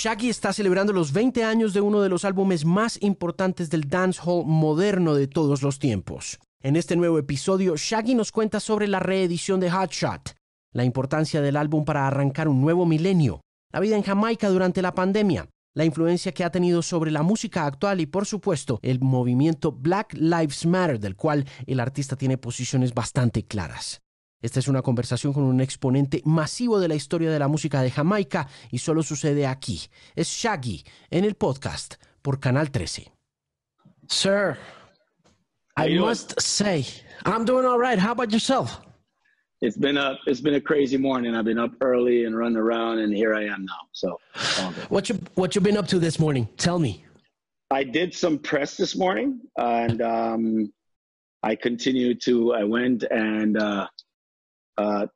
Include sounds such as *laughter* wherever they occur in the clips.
Shaggy está celebrando los 20 años de uno de los álbumes más importantes del dancehall moderno de todos los tiempos. En este nuevo episodio, Shaggy nos cuenta sobre la reedición de Hot Shot, la importancia del álbum para arrancar un nuevo milenio, la vida en Jamaica durante la pandemia, la influencia que ha tenido sobre la música actual y por supuesto el movimiento Black Lives Matter del cual el artista tiene posiciones bastante claras. Esta es una conversación con un exponente masivo de la historia de la música de Jamaica y solo sucede aquí. Es Shaggy en el podcast por Canal 13. Sir, I must say, I'm doing all right. How about yourself? It's been a it's been a crazy morning. I've been up early and running around, and here I am now. So, what you what you been up to this morning? Tell me. I did some press this morning, and um, I continued to. I went and uh, uh,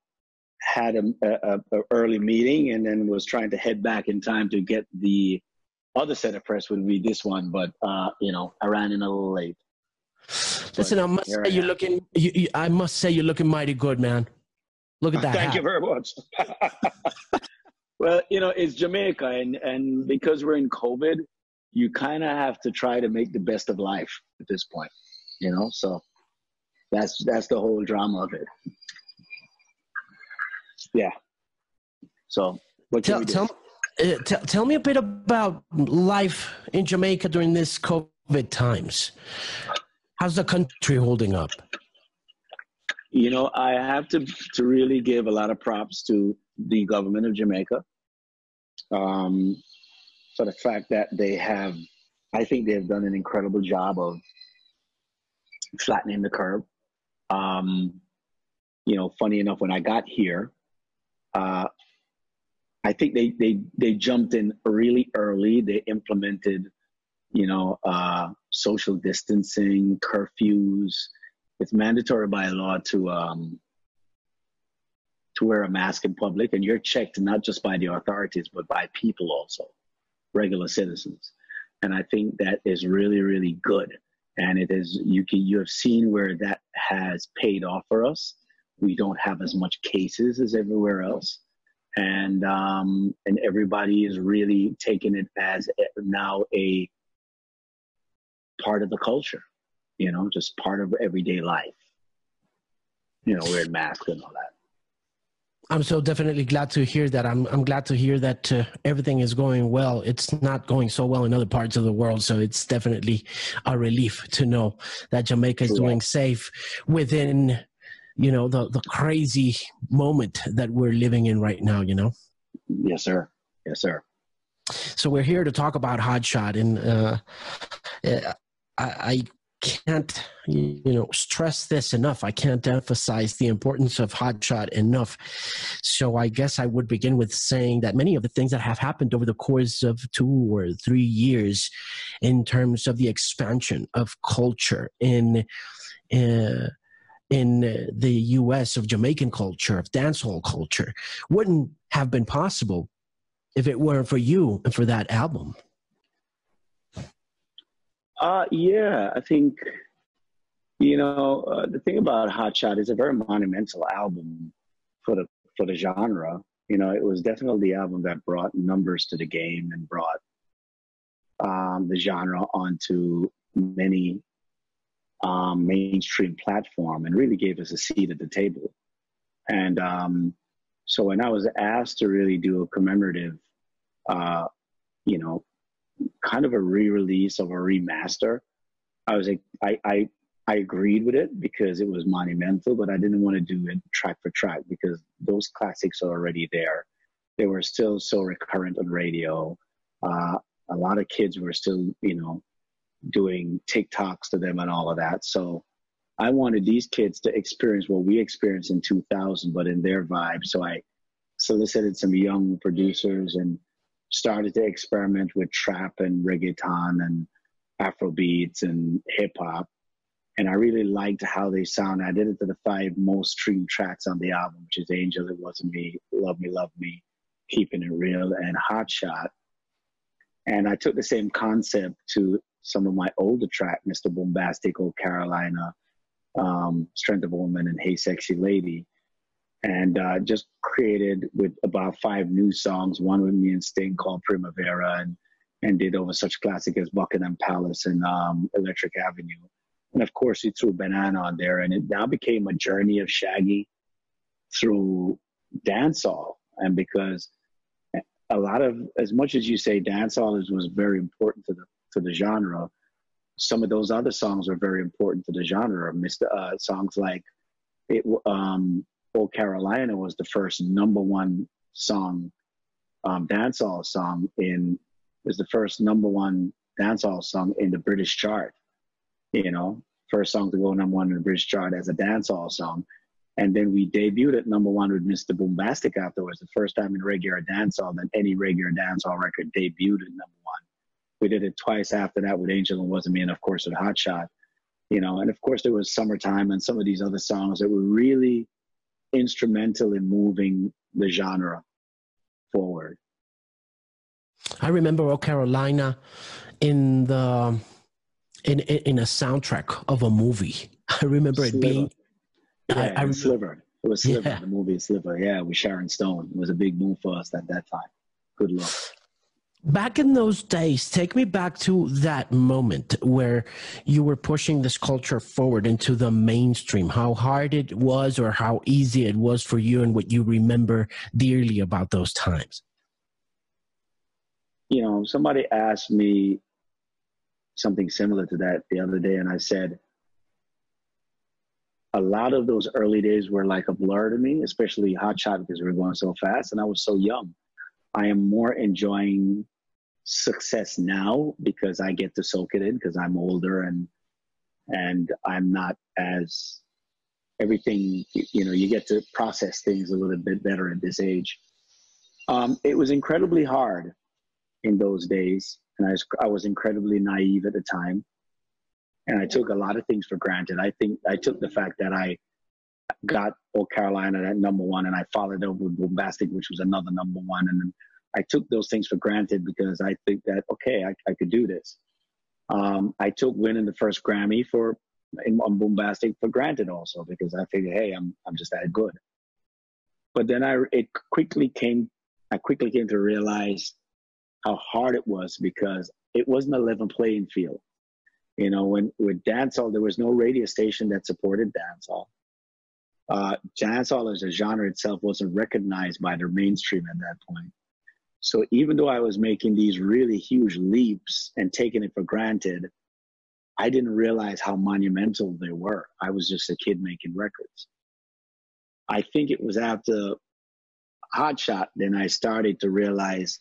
had a, a, a, early meeting and then was trying to head back in time to get the other set of press would be this one, but uh, you know I ran in a little late. Listen, I must say you're looking. You, you, I must say you're looking mighty good, man. Look at that. Thank hat. you very much. *laughs* well, you know it's Jamaica, and and because we're in COVID, you kind of have to try to make the best of life at this point. You know, so that's that's the whole drama of it yeah. So what tell, tell, uh, t- tell me a bit about life in Jamaica during this COVID times. How's the country holding up? You know, I have to to really give a lot of props to the government of Jamaica um, for the fact that they have. I think they have done an incredible job of flattening the curve. Um, you know, funny enough, when I got here, uh, I think they, they, they jumped in really early. They implemented, you know, uh, social distancing, curfews. It's mandatory by law to, um, to wear a mask in public and you're checked not just by the authorities, but by people also, regular citizens. And I think that is really, really good. And it is, you can, you have seen where that has paid off for us we don't have as much cases as everywhere else. And um, and everybody is really taking it as now a part of the culture you know just part of everyday life. You know wearing masks and all that. I'm so definitely glad to hear that. I'm I'm glad to hear that uh, everything is going well. It's not going so well in other parts of the world, so it's definitely a relief to know that Jamaica is doing safe within you know the the crazy moment that we're living in right now you know? Yes sir. Yes sir. So we're here to talk about hot shot and uh, I, I can't you know stress this enough. I can't emphasize the importance of hot shot enough. So i guess i would begin with saying that many of the things that have happened over the course of two or three years in terms of the expansion of culture in uh, in the US of Jamaican culture, of dancehall culture, wouldn't have been possible if it weren't for you and for that album. Uh, yeah, I think, you know, uh, the thing about Hot Shot is a very monumental album for the, for the genre. You know, it was definitely the album that brought numbers to the game and brought um, the genre onto many um, mainstream platform and really gave us a seat at the table. And um, so when I was asked to really do a commemorative, uh, you know, kind of a re-release of a remaster, I was like, I, I, I agreed with it because it was monumental, but I didn't want to do it track for track because those classics are already there. They were still so recurrent on radio. Uh, a lot of kids were still, you know, doing TikToks to them and all of that. So I wanted these kids to experience what we experienced in 2000, but in their vibe. So I solicited some young producers and started to experiment with trap and reggaeton and Afro beats and hip hop. And I really liked how they sound. I did it to the five most streamed tracks on the album, which is Angel, It Wasn't Me, Love Me, Love Me, Keeping It Real, and Hot Shot. And I took the same concept to some of my older track, Mr. Boombastic, Old Carolina, um, Strength of a Woman, and Hey Sexy Lady. and uh, just created with about five new songs. One with me and Sting called Primavera, and and did over such classic as Buckingham Palace and um, Electric Avenue. And of course, he threw Banana on there, and it now became a journey of Shaggy through dancehall. And because a lot of, as much as you say dancehall is, was very important to the to the genre, some of those other songs were very important to the genre. Mr. Uh, songs like it, um, "Old Carolina" was the first number one song, um, dancehall song in was the first number one dancehall song in the British chart. You know, first song to go number one in the British chart as a dancehall song. And then we debuted at number one with Mr. Boombastic afterwards, the first time in regular dancehall that any regular dancehall record debuted at number one. We did it twice after that with Angel and Wasn't Me, and of course with Hot Shot. You know, and of course there was Summertime and some of these other songs that were really instrumental in moving the genre forward. I remember Old Carolina in the in in a soundtrack of a movie. *laughs* I remember Sliver. it being. Yeah, I, I Sliver. It was Sliver, yeah. the movie Sliver. Yeah, with Sharon Stone. It was a big move for us at that time. Good luck. Back in those days, take me back to that moment where you were pushing this culture forward into the mainstream. How hard it was, or how easy it was for you, and what you remember dearly about those times you know, somebody asked me something similar to that the other day, and I said, a lot of those early days were like a blur to me, especially Hot Shot because we were going so fast and I was so young. I am more enjoying success now because I get to soak it in because I'm older and and I'm not as everything you know you get to process things a little bit better at this age. Um, it was incredibly hard in those days. And I was, I was incredibly naive at the time. And I took a lot of things for granted. I think I took the fact that I got Old Carolina at number one and I followed up with Boombastic, which was another number one. And I took those things for granted because I think that, okay, I, I could do this. Um, I took winning the first Grammy for in, on Boombastic for granted also because I figured, hey, I'm, I'm just that good. But then I, it quickly came, I quickly came to realize how hard it was because it wasn't a level playing field. You know, when with dancehall, there was no radio station that supported dancehall. Uh, dancehall as a genre itself wasn't recognized by the mainstream at that point. So even though I was making these really huge leaps and taking it for granted, I didn't realize how monumental they were. I was just a kid making records. I think it was after Hot Shot, then I started to realize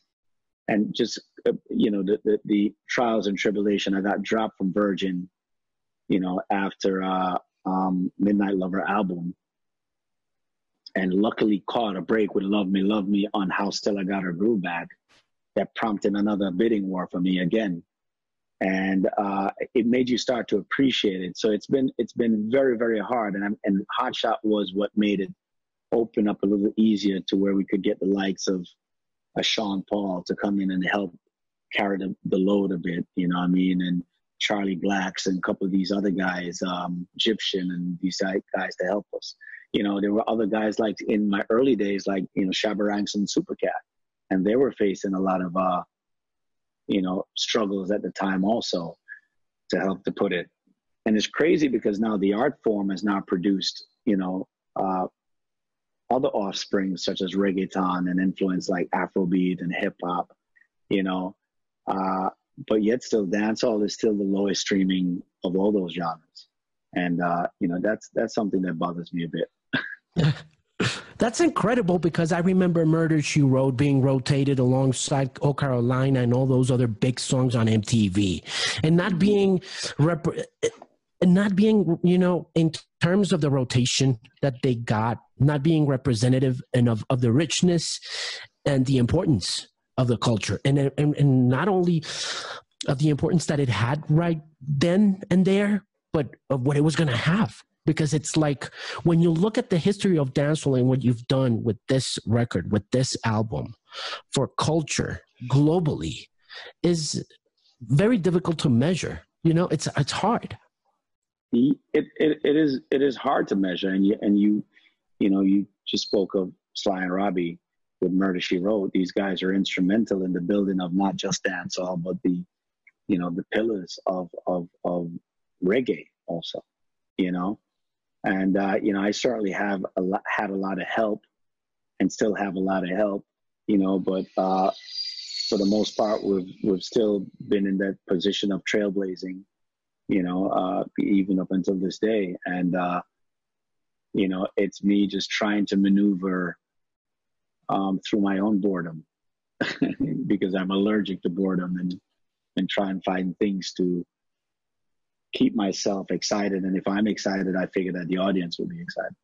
and just uh, you know the, the, the trials and tribulation. I got dropped from Virgin, you know, after uh, um, Midnight Lover album, and luckily caught a break with Love Me, Love Me on How Stella I Got Her Groove Back. That prompted another bidding war for me again, and uh, it made you start to appreciate it. So it's been it's been very very hard, and I'm, and Hot Shot was what made it open up a little easier to where we could get the likes of a Sean Paul to come in and help carry the, the load a bit, you know what I mean? And Charly Blacks and a couple of these other guys, um, Egyptian and these guys to help us. You know, there were other guys like in my early days, like, you know, Shabba Ranks and Supercat. And they were facing a lot of, uh, you know, struggles at the time also to help to put it. And it's crazy because now the art form has now produced, you know, uh, other offspring such as reggaeton and influence like Afrobeat and hip hop, you know. Uh, but yet still dancehall is still the lowest streaming of all those genres. And uh, you know, that's that's something that bothers me a bit. *laughs* That's incredible because I remember Murder She Wrote being rotated alongside Oh Carolina and all those other big songs on MTV, and not being rep- and not being you know in terms of the rotation that they got not being representative and of, of the richness and the importance of the culture. And, and and not only of the importance that it had right then and there but of what it was going to have because it's like when you look at the history of dancehall and what you've done with this record with this album for culture globally is very difficult to measure you know it's it's hard it, it, it is it is hard to measure and you and you you know you just spoke of Sly and Robbie with Murder She Wrote. These guys are instrumental in the building of not just dancehall, but the, you know, the pillars of of of reggae also. You know, and uh, you know, I certainly have a lot, had a lot of help, and still have a lot of help. You know, but uh, for the most part, we've we've still been in that position of trailblazing. You know, uh, even up until this day, and uh, you know, it's me just trying to maneuver um, through my own boredom *laughs* because I'm allergic to boredom and and try and find things to keep myself excited. And if I'm excited, I figure that the audience will be excited.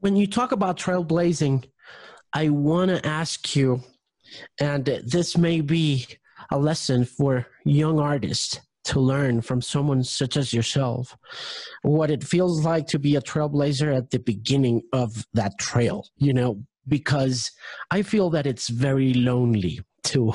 When you talk about trailblazing, I want to ask you, and this may be a lesson for young artists to learn from someone such as yourself what it feels like to be a trailblazer at the beginning of that trail, you know, because I feel that it's very lonely to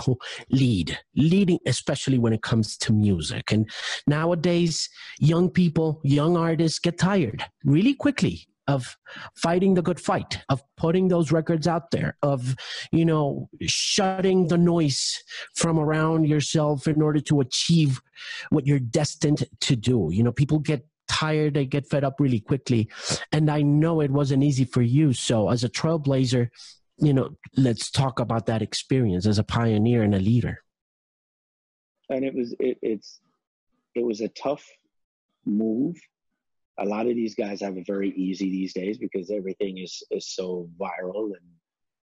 lead, leading, especially when it comes to music. And nowadays, young people, young artists get tired really quickly of fighting the good fight, of putting those records out there, of, you know, shutting the noise from around yourself in order to achieve what you're destined to do. You know, people get tired, they get fed up really quickly. And I know it wasn't easy for you. So, as a trailblazer, you know, let's talk about that experience as a pioneer and a leader. And it was, it, it's, it was a tough move. A lot of these guys have it very easy these days because everything is is so viral and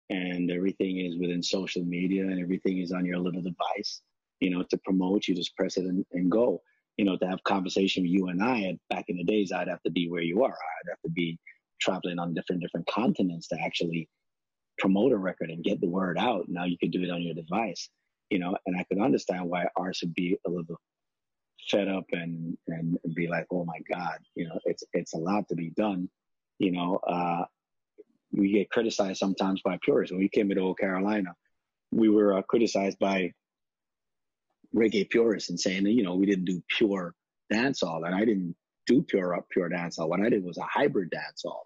and everything is within social media and everything is on your little device you know to promote you just press it and, and go. You know to have conversation with you and i back in the days i'd have to be where you are. I'd have to be traveling on different different continents to actually promote a record and get the word out now you can do it on your device you know and i could understand why ours would be a little fed up and, and be like, oh my God, you know, it's it's a lot to be done. You know, uh, we get criticized sometimes by purists. When we came to Old Carolina, we were uh, criticized by reggae purists and saying you know we didn't do pure dancehall, and I didn't do pure up pure dancehall. What I did was a hybrid dancehall.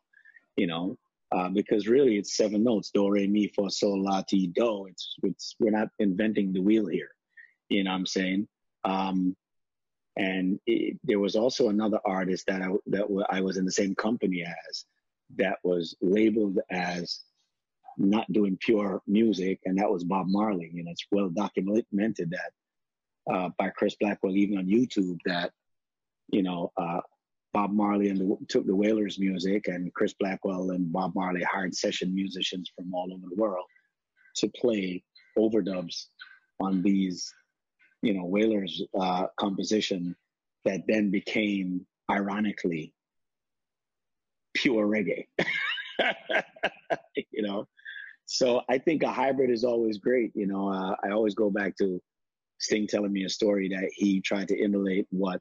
You know, uh, because really it's seven notes: do, re, mi, fa, sol, la, ti, do. It's it's we're not inventing the wheel here. You know what I'm saying? Um, and it, there was also another artist that I that I was in the same company as that was labeled as not doing pure music, and that was Bob Marley. And it's well documented that uh, by Chris Blackwell, even on YouTube, that you know uh, Bob Marley and the, took the Wailers music, and Chris Blackwell and Bob Marley hired session musicians from all over the world to play overdubs on these you know, Wailers uh, composition that then became, ironically, pure reggae. *laughs* you know, so I think a hybrid is always great. You know, uh, I always go back to Sting telling me a story that he tried to emulate what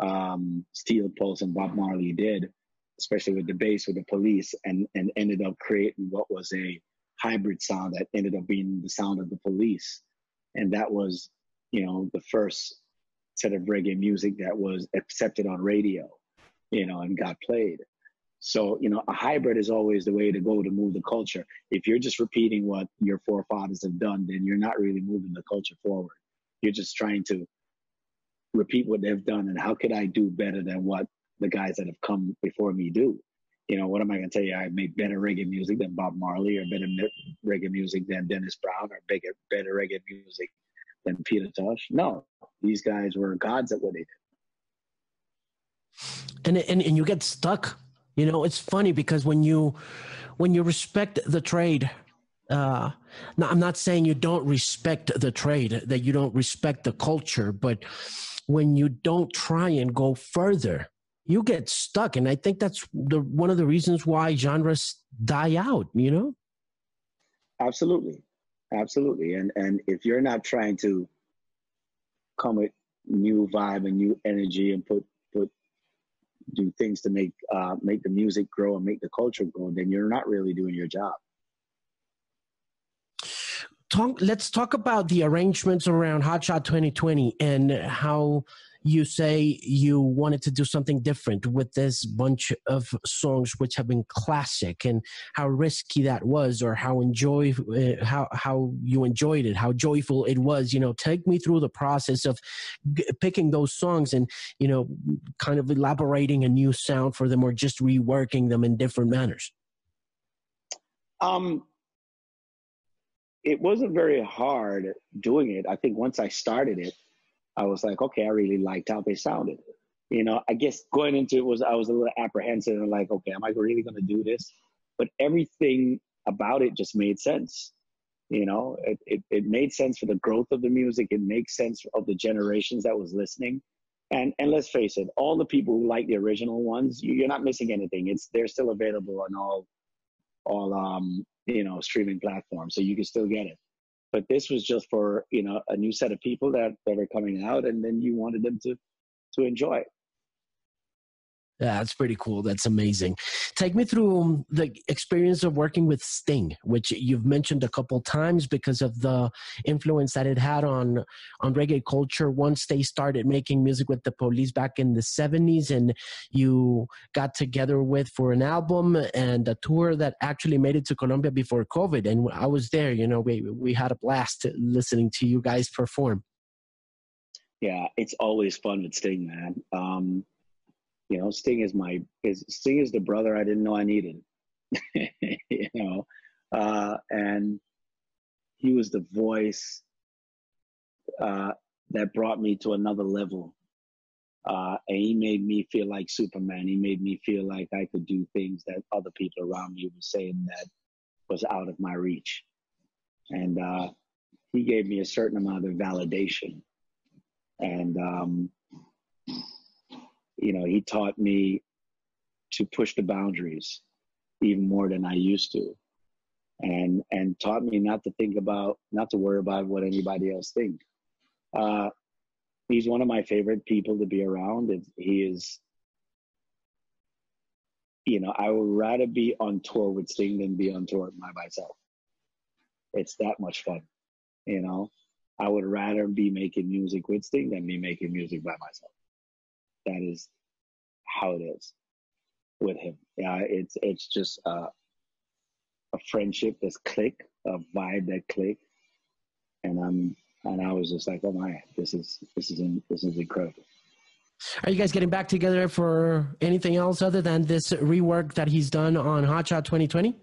um, Steel Pulse and Bob Marley did, especially with the bass with the police, and and ended up creating what was a hybrid sound that ended up being the sound of the police, and that was you know, the first set of reggae music that was accepted on radio, you know, and got played. So, you know, a hybrid is always the way to go to move the culture. If you're just repeating what your forefathers have done, then you're not really moving the culture forward. You're just trying to repeat what they've done and how could I do better than what the guys that have come before me do? You know, what am I going to tell you? I made better reggae music than Bob Marley or better reggae music than Dennis Brown or bigger, better reggae music than Peter Tosh. No, these guys were gods at what they did. And, and and you get stuck. You know, it's funny because when you when you respect the trade, uh, I'm not saying you don't respect the trade, that you don't respect the culture, but when you don't try and go further, you get stuck. And I think that's the one of the reasons why genres die out. You know. Absolutely, Absolutely. And and if you're not trying to come with new vibe and new energy and put put do things to make uh, make the music grow and make the culture grow, then you're not really doing your job. Talk, let's talk about the arrangements around Hot Shot 2020 and how you say you wanted to do something different with this bunch of songs which have been classic and how risky that was or how enjoy uh, how how you enjoyed it how joyful it was. You know take me through the process of picking those songs and you know kind of elaborating a new sound for them or just reworking them in different manners. Um it wasn't very hard doing it i think once i started it I was like, okay, I really liked how they sounded. You know, I guess going into it was I was a little apprehensive and like, okay, am I really going to do this? But everything about it just made sense. You know, it, it, it made sense for the growth of the music. It makes sense of the generations that was listening. And and let's face it, all the people who like the original ones, you're not missing anything. It's they're still available on all all um you know streaming platform so you can still get it. But this was just for you know a new set of people that that are coming out and then you wanted them to to enjoy it yeah, that's pretty cool. That's amazing. Take me through the experience of working with Sting, which you've mentioned a couple times because of the influence that it had on on reggae culture. Once they started making music with the Police back in the '70s, and you got together with for an album and a tour that actually made it to Colombia before COVID, and I was there. You know, we we had a blast listening to you guys perform. Yeah, it's always fun with Sting, man. Um, you know, Sting is my is Sting is the brother I didn't know I needed. *laughs* you know, uh, and he was the voice uh, that brought me to another level. Uh, and he made me feel like Superman. He made me feel like I could do things that other people around me were saying that was out of my reach. And uh, he gave me a certain amount of validation. And um, you know, he taught me to push the boundaries even more than I used to. And and taught me not to think about not to worry about what anybody else thinks. Uh, he's one of my favorite people to be around. It, he is you know, I would rather be on tour with Sting than be on tour by myself. It's that much fun, you know. I would rather be making music with Sting than be making music by myself that is how it is with him. Yeah, it's it's just a friendship that's click, a vibe that click, and I'm and I was just like, oh my, this is this is this is incredible. Are you guys getting back together for anything else other than this rework that he's done on Hot Shot 2020?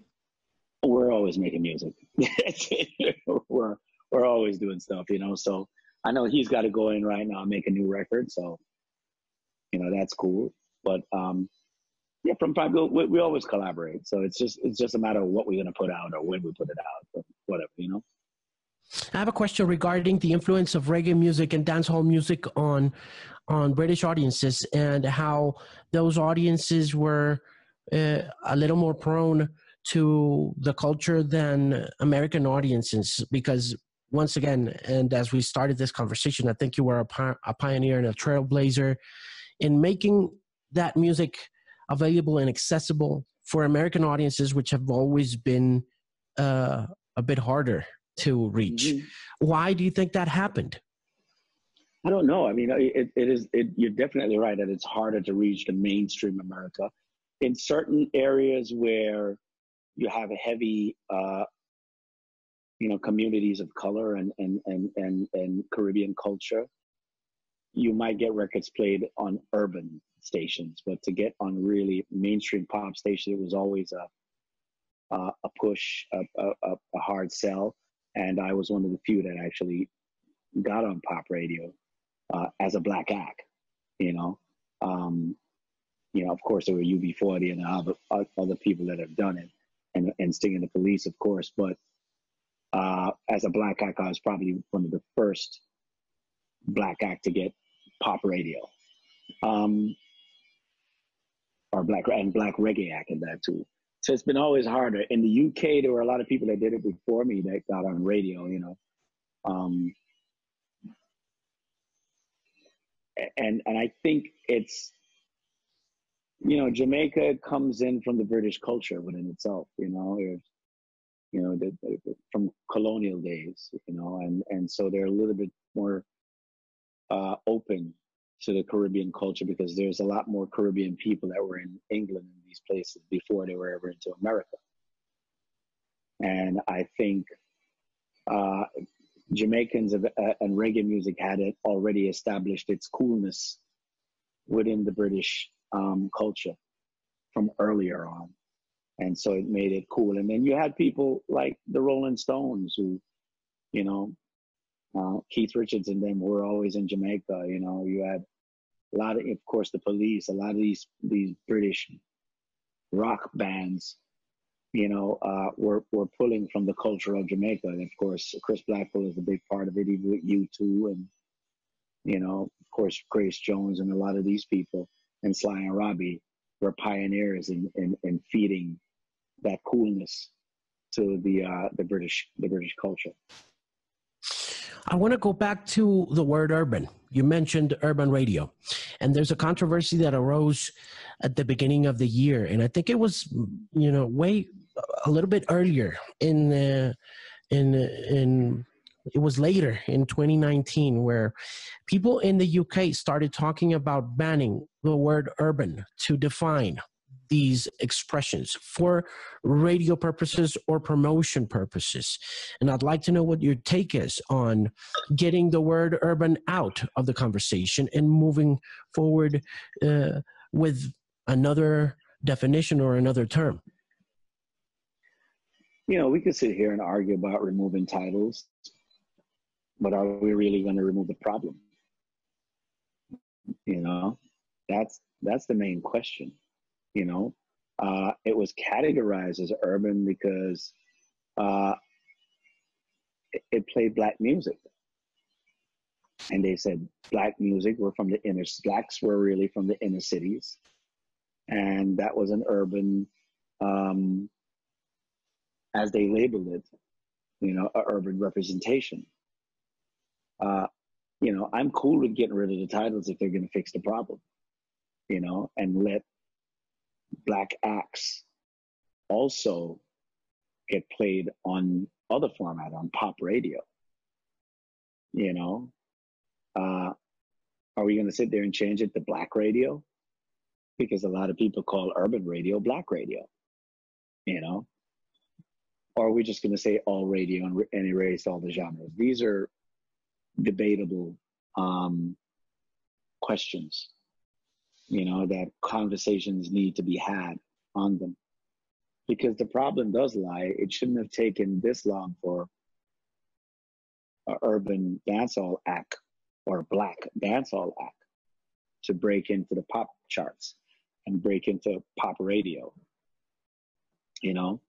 We're always making music. *laughs* we're we're always doing stuff, you know. So I know he's got to go in right now and make a new record. So you know that's cool. But um, yeah, from time we, we always collaborate. So it's just it's just a matter of what we're gonna put out or when we put it out, whatever, you know. I have a question regarding the influence of reggae music and dancehall music on on British audiences and how those audiences were uh, a little more prone to the culture than American audiences because once again and as we started this conversation I think you were a, a pioneer and a trailblazer in making that music available and accessible for American audiences, which have always been uh, a bit harder to reach. Mm-hmm. Why do you think that happened? I don't know. I mean, it, it is. It, you're definitely right that it's harder to reach the mainstream America. In certain areas where you have a heavy, uh, you know, communities of color and and and and, and Caribbean culture, you might get records played on urban stations, but to get on really mainstream pop station, it was always a a, a push, a, a, a, hard sell. And I was one of the few that actually got on pop radio uh, as a black act. You know, um, you know, of course there were UB40 and other other people that have done it, and and Sting and the Police, of course. But uh, as a black act, I was probably one of the first black act to get pop radio. Um, or black and black reggae act in that too. So it's been always harder. In the UK, there were a lot of people that did it before me that got on radio, you know. Um, and and I think it's you know Jamaica comes in from the British culture within itself, you know, you know, the, the, from colonial days, you know, and and so they're a little bit more uh, open to the Caribbean culture because there's a lot more Caribbean people that were in England and these places before they were ever into America. And I think uh, Jamaicans of, uh, and reggae music had it already established its coolness within the British um, culture from earlier on. And so it made it cool. And then you had people like the Rolling Stones who, you know, uh, Keith Richards and them were always in Jamaica. You know, you had a lot of, of course, the police, a lot of these, these British rock bands, you know, uh, were, were pulling from the culture of Jamaica. And of course, Chris Blackwell is a big part of it, even with U2 and, you know, of course, Grace Jones and a lot of these people and Sly and Robbie were pioneers in, in, in feeding that coolness to the uh, the British the British culture. I want to go back to the word urban. You mentioned urban radio, and there's a controversy that arose at the beginning of the year, and I think it was you know way a little bit earlier in the, in in it was later in 2019 where people in the UK started talking about banning the word urban to define these expressions for radio purposes or promotion purposes. And I'd like to know what your take is on getting the word urban out of the conversation and moving forward uh, with another definition or another term. You know, we could sit here and argue about removing titles but are we really going to remove the problem? You know, that's that's the main question. You know, uh, it was categorized as urban because uh, it, it played black music, and they said black music were from the inner blacks were really from the inner cities, and that was an urban, um, as they labeled it, you know, a urban representation. Uh, you know, I'm cool with getting rid of the titles if they're going to fix the problem, you know, and let black acts also get played on other format on pop radio. You know, uh, are we going to sit there and change it to black radio? Because a lot of people call urban radio black radio, you know? Or are we just going to say all radio and, and erase all the genres? These are debatable um, questions, you know, that conversations need to be had on them. Because the problem does lie, it shouldn't have taken this long for an urban dancehall act or black dancehall act to break into the pop charts and break into pop radio, you know?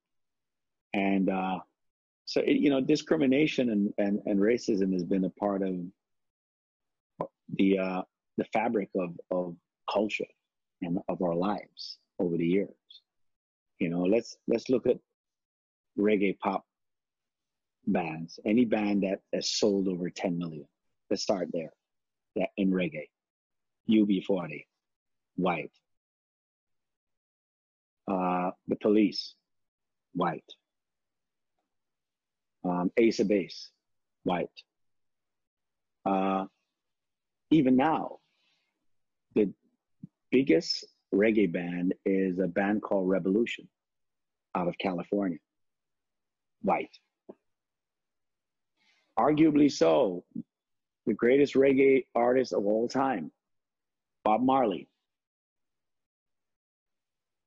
And uh, so you know discrimination and, and, and racism has been a part of the uh, the fabric of, of culture and of our lives over the years. You know let's let's look at reggae pop bands. Any band that has sold over 10 million. Let's start there. That in reggae. UB40 white. Uh, the police white. Um, Ace of Base, white. Uh, even now, biggest reggae band is a band called Rebelution out of California, white. Arguably so, the greatest reggae artist of all time, Bob Marley.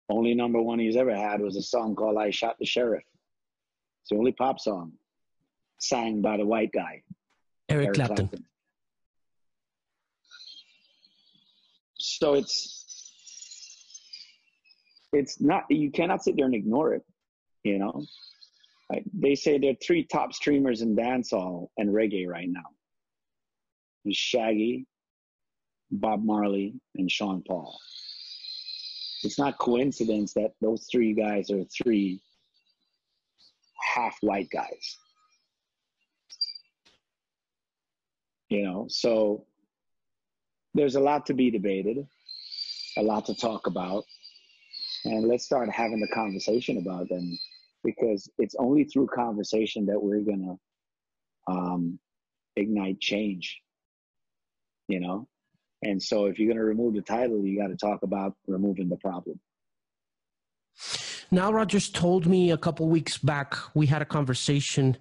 Only number one he's ever had was a song called I Shot the Sheriff. It's the only pop song sang by the white guy, Eric, Eric Clapton. Clapton. So it's it's not you cannot sit there and ignore it, you know. they say there are three top streamers in dancehall and reggae right now. Shaggy, Bob Marley, and Sean Paul. It's not coincidence that those three guys are three half white guys. you know so there's a lot to be debated a lot to talk about and let's start having the conversation about them because it's only through conversation that we're to um, ignite change you know And so if you're going to remove the title, you got to talk about removing the problem. Nile Rodgers told me a couple weeks back, we had a conversation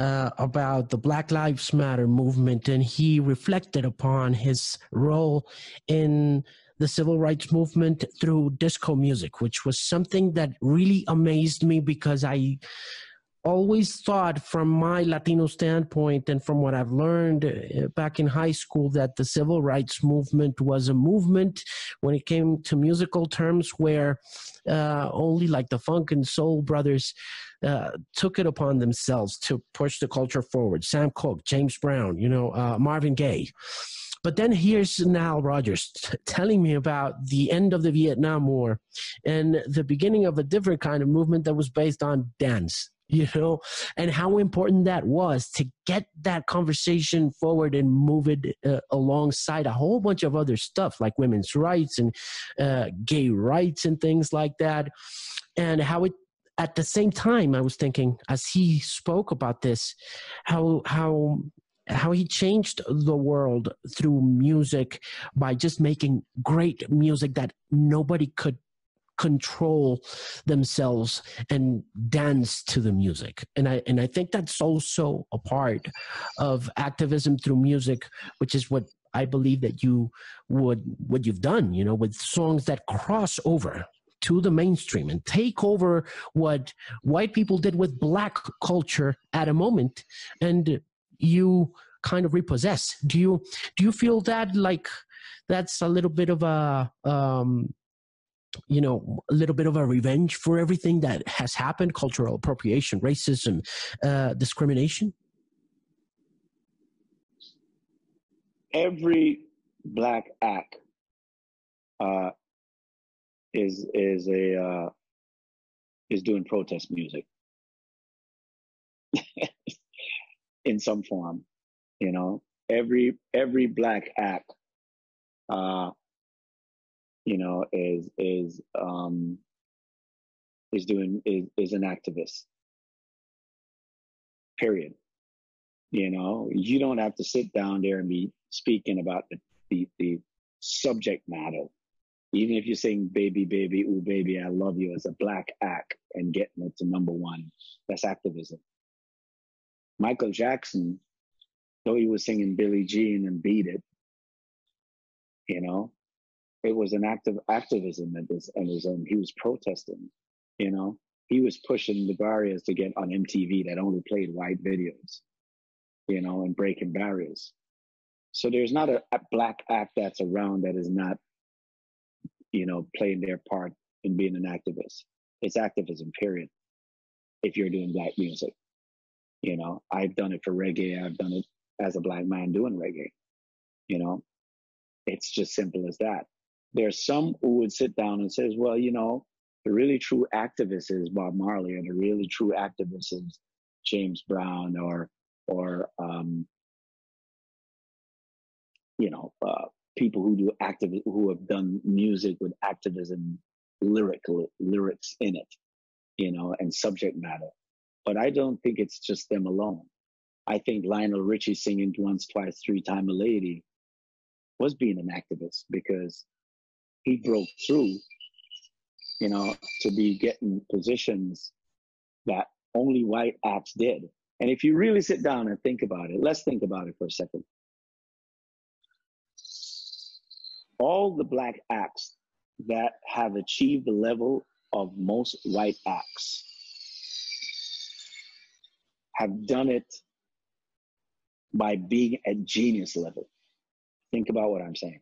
uh, about the Black Lives Matter movement, and he reflected upon his role in the civil rights movement through disco music, which was something that really amazed me because I always thought from my Latino standpoint and from what I've learned uh, back in high school that the civil rights movement was a movement when it came to musical terms where uh, only like the funk and soul brothers uh, took it upon themselves to push the culture forward. Sam Cooke, James Brown, you know, uh, Marvin Gaye. But then here's Nile Rodgers t- telling me about the end of the Vietnam War and the beginning of a different kind of movement that was based on dance you know, and how important that was to get that conversation forward and move it uh, alongside a whole bunch of other stuff like women's rights and uh, gay rights and things like that. And how it, at the same time, I was thinking as he spoke about this, how, how, how he changed the world through music by just making great music that nobody could control themselves and dance to the music. And I and I think that's also a part of activism through music, which is what I believe that you would what you've done, you know, with songs that cross over to the mainstream and take over what white people did with black culture at a moment and you kind of repossess do you do you feel that like that's a little bit of a um you know, a little bit of a revenge for everything that has happened cultural appropriation, racism, uh, discrimination? Every black act uh, is is a uh, is doing protest music *laughs* in some form. You know, every every black act uh, know, is is um, is doing is is an activist. Period. You know, you don't have to sit down there and be speaking about the the, the subject matter. Even if you're saying baby, baby, ooh, baby, I love you as a black act and getting it to number one, that's activism. Michael Jackson, though he was singing Billie Jean and Beat It, you know, it was an act of activism and his, and his own. He was protesting, you know. He was pushing the barriers to get on MTV that only played white videos, you know, and breaking barriers. So there's not a, a black act that's around that is not, you know, playing their part in being an activist. It's activism, period. If you're doing black music, you know, I've done it for reggae. I've done it as a black man doing reggae. You know, it's just simple as that there's some who would sit down and says, well, you know, the really true activist is Bob Marley, or the really true activist is James Brown, or or um, you know, uh, people who do active who have done music with activism lyric lyrics in it, you know, and subject matter. But I don't think it's just them alone. I think Lionel Richie singing once, twice, three time a lady was being an activist because he broke through, you know, to be getting positions that only white acts did. And if you really sit down and think about it, let's think about it for a second. All the black acts that have achieved the level of most white acts have done it by being at genius level. Think about what I'm saying.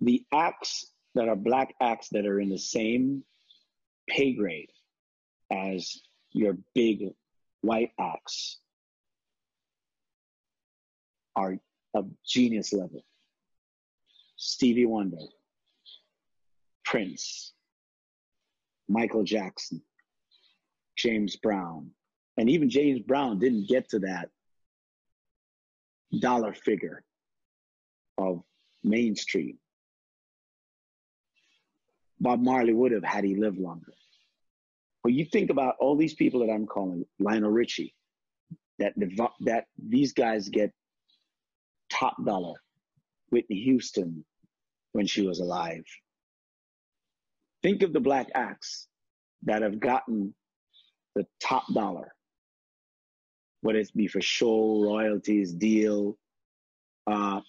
The acts that are black acts that are in the same pay grade as your big white acts are of genius level. Stevie Wonder, Prince, Michael Jackson, James Brown. And even James Brown didn't get to that dollar figure of mainstream. Bob Marley would have had he lived longer. But you think about all these people that I'm calling Lionel Richie, that that these guys get top dollar. Whitney Houston when she was alive. Think of the black acts that have gotten the top dollar, whether it be for show, royalties, deal, uh,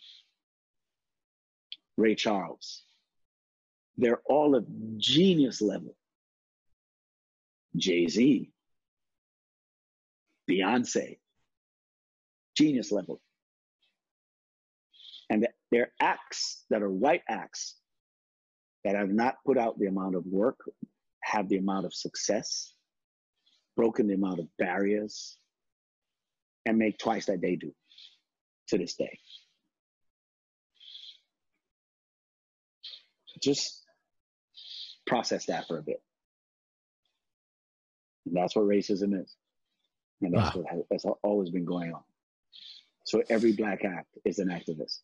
Ray Charles. They're all at genius level. Jay Z, Beyonce, genius level. And they're acts that are white acts that have not put out the amount of work, have the amount of success, broken the amount of barriers, and make twice that they do to this day. Just process that for a bit. And that's what racism is. And that's wow. what has, that's always been going on. So every black act is an activist.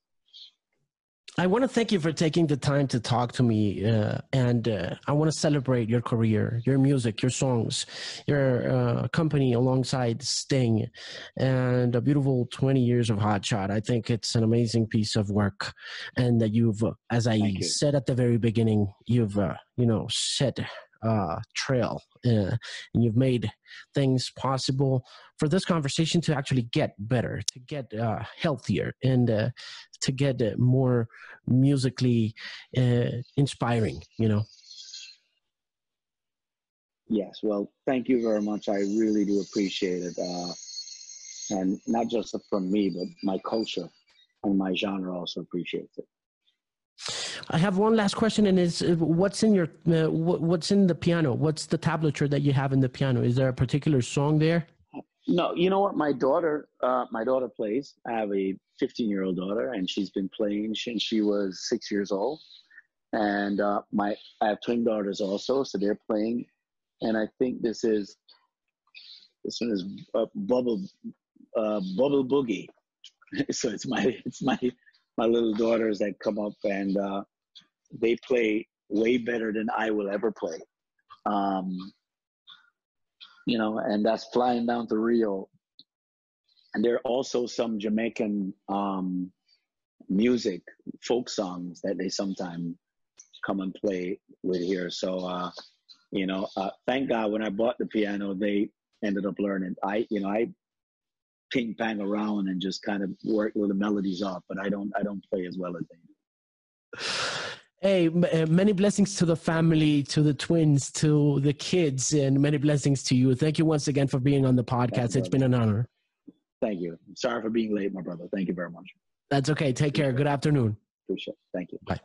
I want to thank you for taking the time to talk to me, uh, and uh, I want to celebrate your career, your music, your songs, your uh, company alongside Sting, and a beautiful 20 years of Hot Shot. I think it's an amazing piece of work, and that you've, as I said at the very beginning, you've, uh, you know, set uh, trail uh, and you've made things possible for this conversation to actually get better to get uh, healthier and uh, to get uh, more musically uh, inspiring you know? Yes well thank you very much. I really do appreciate it and not just from me but my culture and my genre also appreciates it I have one last question, and is uh, what's in your uh, what's in the piano? What's the tablature that you have in the piano? Is there a particular song there? No, you know what? My daughter, uh, my daughter plays. I have a 15 year old daughter, and she's been playing since she was six years old. And uh, my I have twin daughters also, so they're playing. And I think this is this one is uh, bubble uh, bubble boogie. *laughs* so it's my it's my my little daughters that come up and uh, they play way better than I will ever play. Um, you know, and that's flying down to Rio. And there are also some Jamaican um, music, folk songs that they sometimes come and play with here. So, uh, you know, uh, thank God when I bought the piano, they ended up learning. I, you know, I ping pang around and just kind of work with the melodies off, but I don't I don't play as well as they do. Hey, uh, many blessings to the family, to the twins, to the kids, and many blessings to you. Thank you once again for being on the podcast. You, it's been an honor. Thank you. Sorry for being late, my brother. Thank you very much. That's okay. Take care. Good afternoon. Appreciate it. Thank you. Bye.